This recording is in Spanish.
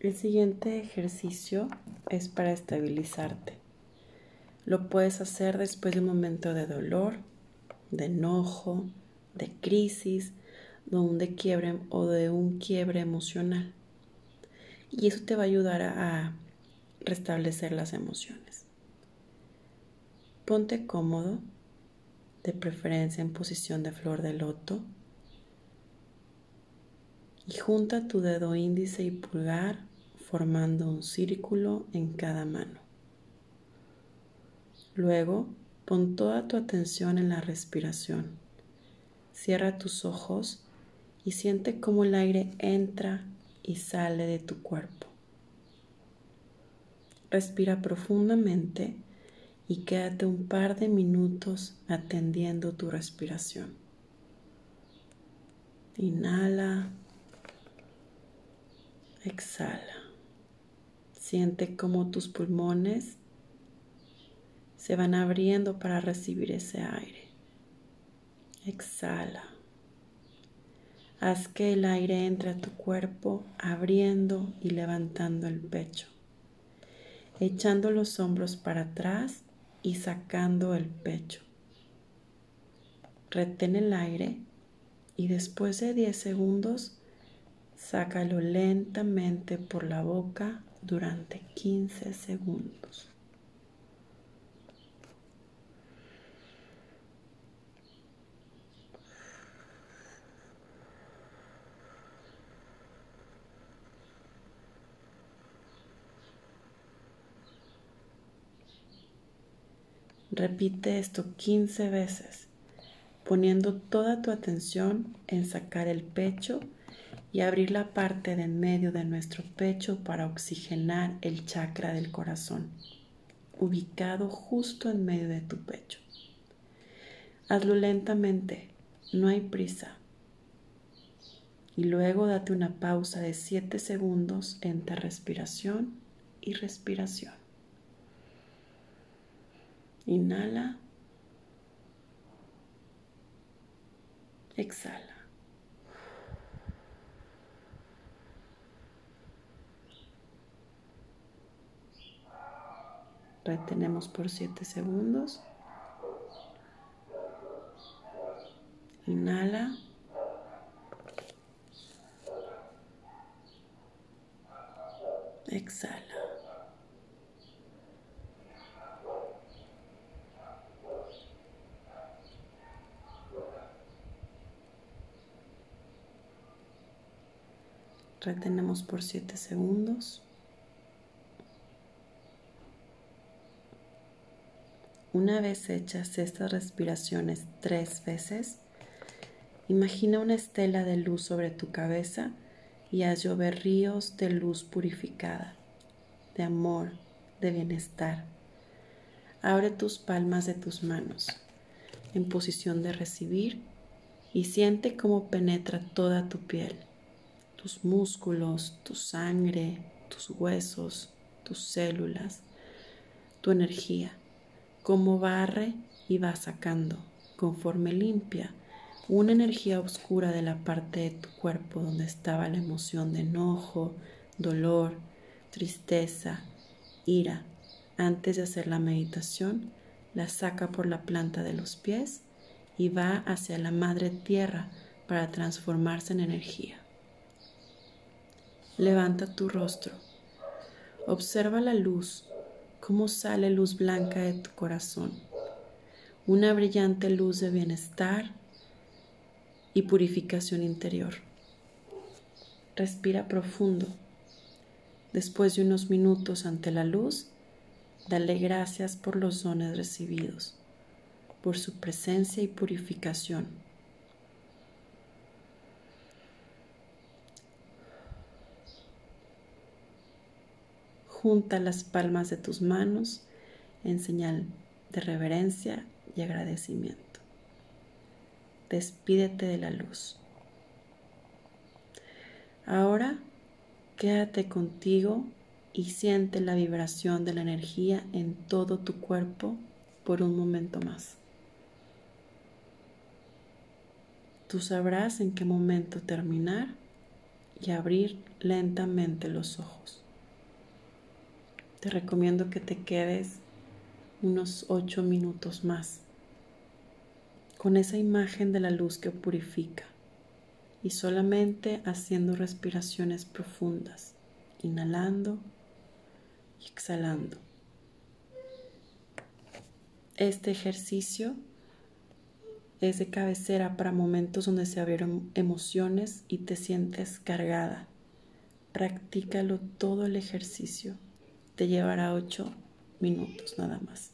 El siguiente ejercicio es para estabilizarte. Lo puedes hacer después de un momento de dolor, de enojo, de crisis, de un de quiebre o de un quiebre emocional. Y eso te va a ayudar a restablecer las emociones. Ponte cómodo, de preferencia en posición de flor de loto, y junta tu dedo índice y pulgar formando un círculo en cada mano. Luego, pon toda tu atención en la respiración. Cierra tus ojos y siente cómo el aire entra y sale de tu cuerpo. Respira profundamente y quédate un par de minutos atendiendo tu respiración. Inhala, exhala. Siente cómo tus pulmones se van abriendo para recibir ese aire. Exhala. Haz que el aire entre a tu cuerpo abriendo y levantando el pecho, echando los hombros para atrás y sacando el pecho. Retén el aire y después de 10 segundos sácalo lentamente por la boca durante 15 segundos. Repite esto 15 veces, poniendo toda tu atención en sacar el pecho y abrir la parte de en medio de nuestro pecho para oxigenar el chakra del corazón, ubicado justo en medio de tu pecho. Hazlo lentamente, no hay prisa. Y luego date una pausa de 7 segundos entre respiración y respiración. Inhala. Exhala. Retenemos por 7 segundos. Inhala. Exhala. Retenemos por 7 segundos. Una vez hechas estas respiraciones tres veces, imagina una estela de luz sobre tu cabeza y haz llover ríos de luz purificada, de amor, de bienestar. Abre tus palmas de tus manos en posición de recibir y siente cómo penetra toda tu piel, tus músculos, tu sangre, tus huesos, tus células, tu energía como barre y va sacando, conforme limpia, una energía oscura de la parte de tu cuerpo donde estaba la emoción de enojo, dolor, tristeza, ira. Antes de hacer la meditación, la saca por la planta de los pies y va hacia la madre tierra para transformarse en energía. Levanta tu rostro. Observa la luz cómo sale luz blanca de tu corazón, una brillante luz de bienestar y purificación interior. Respira profundo. Después de unos minutos ante la luz, dale gracias por los dones recibidos, por su presencia y purificación Junta las palmas de tus manos en señal de reverencia y agradecimiento. Despídete de la luz. Ahora quédate contigo y siente la vibración de la energía en todo tu cuerpo por un momento más. Tú sabrás en qué momento terminar y abrir lentamente los ojos. Te recomiendo que te quedes unos ocho minutos más con esa imagen de la luz que purifica y solamente haciendo respiraciones profundas, inhalando y exhalando. Este ejercicio es de cabecera para momentos donde se abrieron emociones y te sientes cargada. Practícalo todo el ejercicio. Te llevará ocho minutos nada más.